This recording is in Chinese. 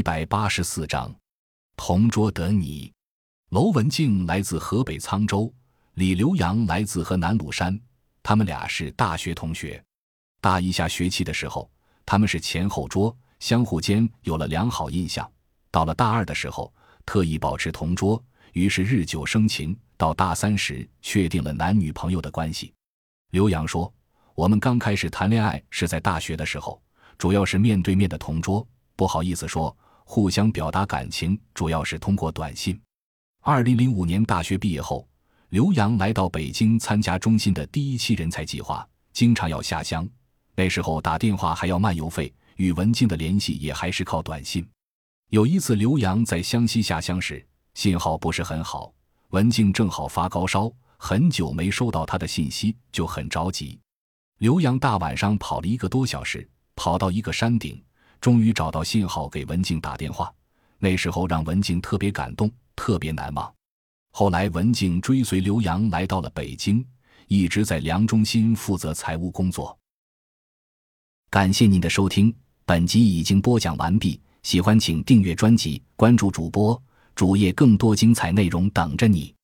一百八十四章，同桌得你。娄文静来自河北沧州，李刘洋来自河南鲁山，他们俩是大学同学。大一下学期的时候，他们是前后桌，相互间有了良好印象。到了大二的时候，特意保持同桌，于是日久生情。到大三时，确定了男女朋友的关系。刘洋说：“我们刚开始谈恋爱是在大学的时候，主要是面对面的同桌。”不好意思说，互相表达感情主要是通过短信。二零零五年大学毕业后，刘洋来到北京参加中心的第一期人才计划，经常要下乡。那时候打电话还要漫游费，与文静的联系也还是靠短信。有一次，刘洋在湘西下乡时，信号不是很好，文静正好发高烧，很久没收到他的信息，就很着急。刘洋大晚上跑了一个多小时，跑到一个山顶。终于找到信号，给文静打电话。那时候让文静特别感动，特别难忘。后来文静追随刘洋来到了北京，一直在梁中心负责财务工作。感谢您的收听，本集已经播讲完毕。喜欢请订阅专辑，关注主播主页，更多精彩内容等着你。